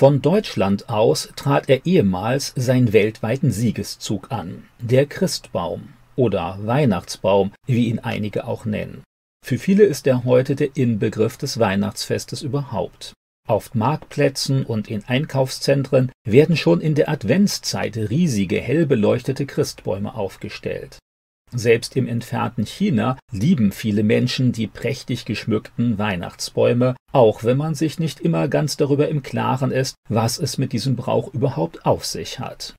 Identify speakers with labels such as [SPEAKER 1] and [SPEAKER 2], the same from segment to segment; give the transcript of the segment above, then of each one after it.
[SPEAKER 1] Von Deutschland aus trat er ehemals seinen weltweiten Siegeszug an, der Christbaum oder Weihnachtsbaum, wie ihn einige auch nennen. Für viele ist er heute der Inbegriff des Weihnachtsfestes überhaupt. Auf Marktplätzen und in Einkaufszentren werden schon in der Adventszeit riesige hell beleuchtete Christbäume aufgestellt. Selbst im entfernten China lieben viele Menschen die prächtig geschmückten Weihnachtsbäume, auch wenn man sich nicht immer ganz darüber im Klaren ist, was es mit diesem Brauch überhaupt auf sich hat.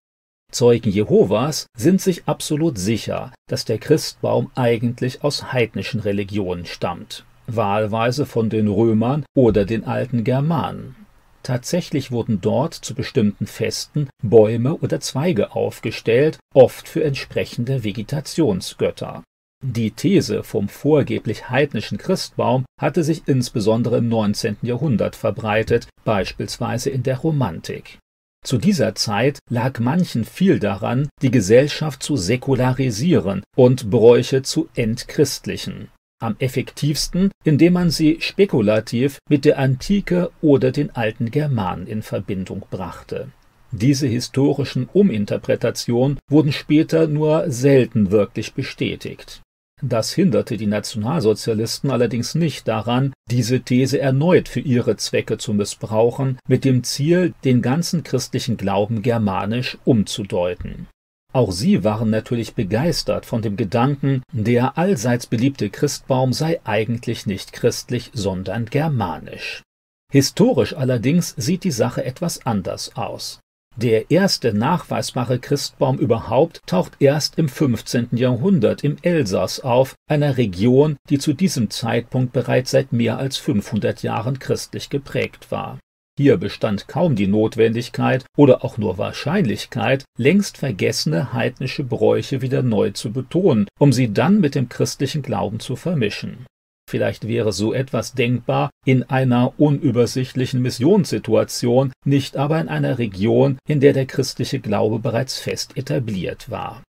[SPEAKER 1] Zeugen Jehovas sind sich absolut sicher, dass der Christbaum eigentlich aus heidnischen Religionen stammt, wahlweise von den Römern oder den alten Germanen. Tatsächlich wurden dort zu bestimmten Festen Bäume oder Zweige aufgestellt, oft für entsprechende Vegetationsgötter. Die These vom vorgeblich heidnischen Christbaum hatte sich insbesondere im 19. Jahrhundert verbreitet, beispielsweise in der Romantik. Zu dieser Zeit lag manchen viel daran, die Gesellschaft zu säkularisieren und Bräuche zu entchristlichen am effektivsten, indem man sie spekulativ mit der Antike oder den alten Germanen in Verbindung brachte. Diese historischen Uminterpretationen wurden später nur selten wirklich bestätigt. Das hinderte die Nationalsozialisten allerdings nicht daran, diese These erneut für ihre Zwecke zu missbrauchen, mit dem Ziel, den ganzen christlichen Glauben germanisch umzudeuten. Auch sie waren natürlich begeistert von dem Gedanken, der allseits beliebte Christbaum sei eigentlich nicht christlich, sondern germanisch. Historisch allerdings sieht die Sache etwas anders aus. Der erste nachweisbare Christbaum überhaupt taucht erst im 15. Jahrhundert im Elsass auf, einer Region, die zu diesem Zeitpunkt bereits seit mehr als 500 Jahren christlich geprägt war. Hier bestand kaum die Notwendigkeit oder auch nur Wahrscheinlichkeit, längst vergessene heidnische Bräuche wieder neu zu betonen, um sie dann mit dem christlichen Glauben zu vermischen. Vielleicht wäre so etwas denkbar in einer unübersichtlichen Missionssituation, nicht aber in einer Region, in der der christliche Glaube bereits fest etabliert war.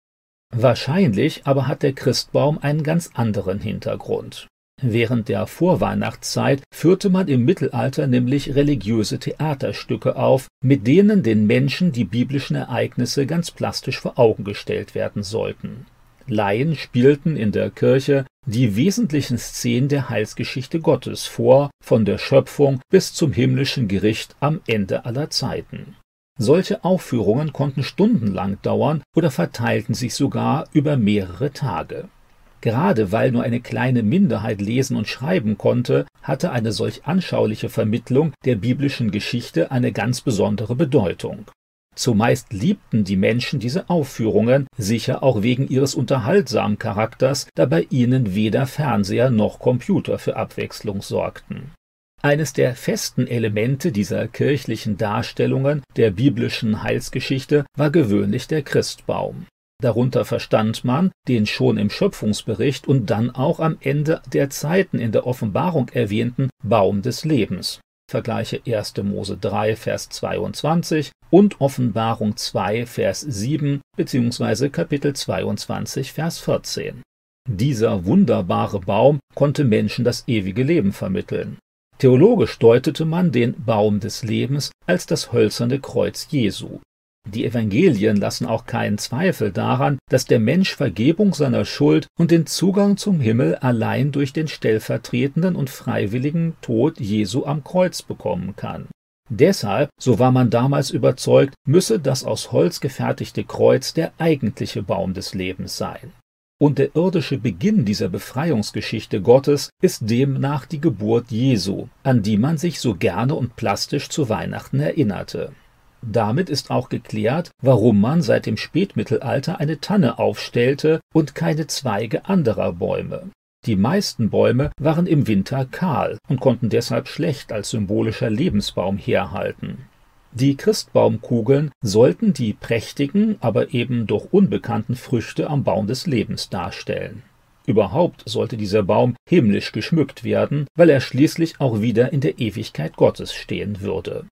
[SPEAKER 1] Wahrscheinlich aber hat der Christbaum einen ganz anderen Hintergrund. Während der Vorweihnachtszeit führte man im Mittelalter nämlich religiöse Theaterstücke auf, mit denen den Menschen die biblischen Ereignisse ganz plastisch vor Augen gestellt werden sollten. Laien spielten in der Kirche die wesentlichen Szenen der Heilsgeschichte Gottes vor, von der Schöpfung bis zum himmlischen Gericht am Ende aller Zeiten. Solche Aufführungen konnten stundenlang dauern oder verteilten sich sogar über mehrere Tage. Gerade weil nur eine kleine Minderheit lesen und schreiben konnte, hatte eine solch anschauliche Vermittlung der biblischen Geschichte eine ganz besondere Bedeutung. Zumeist liebten die Menschen diese Aufführungen, sicher auch wegen ihres unterhaltsamen Charakters, da bei ihnen weder Fernseher noch Computer für Abwechslung sorgten. Eines der festen Elemente dieser kirchlichen Darstellungen der biblischen Heilsgeschichte war gewöhnlich der Christbaum. Darunter verstand man den schon im Schöpfungsbericht und dann auch am Ende der Zeiten in der Offenbarung erwähnten Baum des Lebens. Vergleiche 1. Mose 3, Vers 22 und Offenbarung 2, Vers 7 bzw. Kapitel 22, Vers 14. Dieser wunderbare Baum konnte Menschen das ewige Leben vermitteln. Theologisch deutete man den Baum des Lebens als das hölzerne Kreuz Jesu. Die Evangelien lassen auch keinen Zweifel daran, dass der Mensch Vergebung seiner Schuld und den Zugang zum Himmel allein durch den stellvertretenden und freiwilligen Tod Jesu am Kreuz bekommen kann. Deshalb, so war man damals überzeugt, müsse das aus Holz gefertigte Kreuz der eigentliche Baum des Lebens sein. Und der irdische Beginn dieser Befreiungsgeschichte Gottes ist demnach die Geburt Jesu, an die man sich so gerne und plastisch zu Weihnachten erinnerte. Damit ist auch geklärt, warum man seit dem Spätmittelalter eine Tanne aufstellte und keine Zweige anderer Bäume. Die meisten Bäume waren im Winter kahl und konnten deshalb schlecht als symbolischer Lebensbaum herhalten. Die Christbaumkugeln sollten die prächtigen, aber eben doch unbekannten Früchte am Baum des Lebens darstellen. Überhaupt sollte dieser Baum himmlisch geschmückt werden, weil er schließlich auch wieder in der Ewigkeit Gottes stehen würde.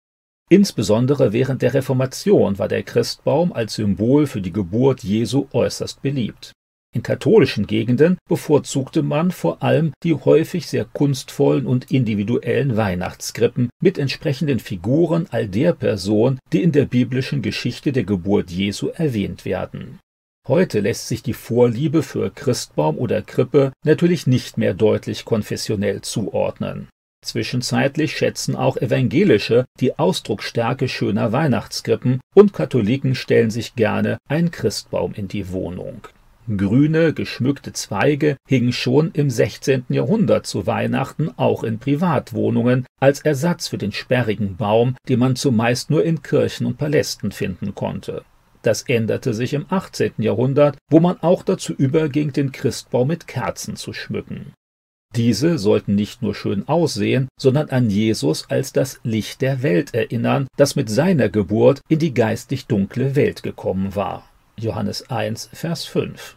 [SPEAKER 1] Insbesondere während der Reformation war der Christbaum als Symbol für die Geburt Jesu äußerst beliebt. In katholischen Gegenden bevorzugte man vor allem die häufig sehr kunstvollen und individuellen Weihnachtskrippen mit entsprechenden Figuren all der Person, die in der biblischen Geschichte der Geburt Jesu erwähnt werden. Heute lässt sich die Vorliebe für Christbaum oder Krippe natürlich nicht mehr deutlich konfessionell zuordnen. Zwischenzeitlich schätzen auch Evangelische die Ausdrucksstärke schöner Weihnachtskrippen und Katholiken stellen sich gerne ein Christbaum in die Wohnung. Grüne, geschmückte Zweige hingen schon im 16. Jahrhundert zu Weihnachten auch in Privatwohnungen als Ersatz für den sperrigen Baum, den man zumeist nur in Kirchen und Palästen finden konnte. Das änderte sich im 18. Jahrhundert, wo man auch dazu überging, den Christbaum mit Kerzen zu schmücken. Diese sollten nicht nur schön aussehen, sondern an Jesus als das Licht der Welt erinnern, das mit seiner Geburt in die geistig dunkle Welt gekommen war. Johannes 1, Vers 5.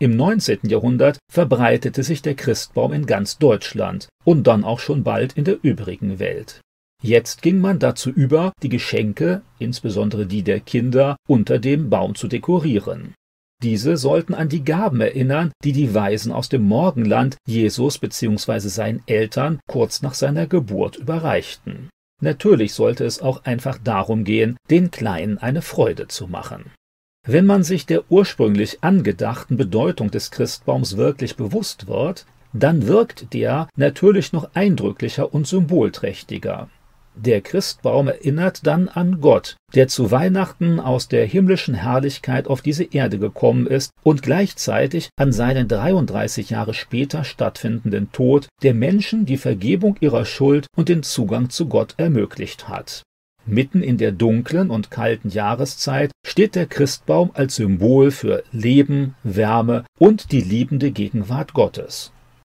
[SPEAKER 1] Im 19. Jahrhundert verbreitete sich der Christbaum in ganz Deutschland und dann auch schon bald in der übrigen Welt. Jetzt ging man dazu über, die Geschenke, insbesondere die der Kinder, unter dem Baum zu dekorieren. Diese sollten an die Gaben erinnern, die die Weisen aus dem Morgenland Jesus bzw. seinen Eltern kurz nach seiner Geburt überreichten. Natürlich sollte es auch einfach darum gehen, den Kleinen eine Freude zu machen. Wenn man sich der ursprünglich angedachten Bedeutung des Christbaums wirklich bewusst wird, dann wirkt der natürlich noch eindrücklicher und symbolträchtiger. Der Christbaum erinnert dann an Gott, der zu Weihnachten aus der himmlischen Herrlichkeit auf diese Erde gekommen ist und gleichzeitig an seinen 33 Jahre später stattfindenden Tod der Menschen die Vergebung ihrer Schuld und den Zugang zu Gott ermöglicht hat. Mitten in der dunklen und kalten Jahreszeit steht der Christbaum als Symbol für Leben, Wärme und die liebende Gegenwart Gottes.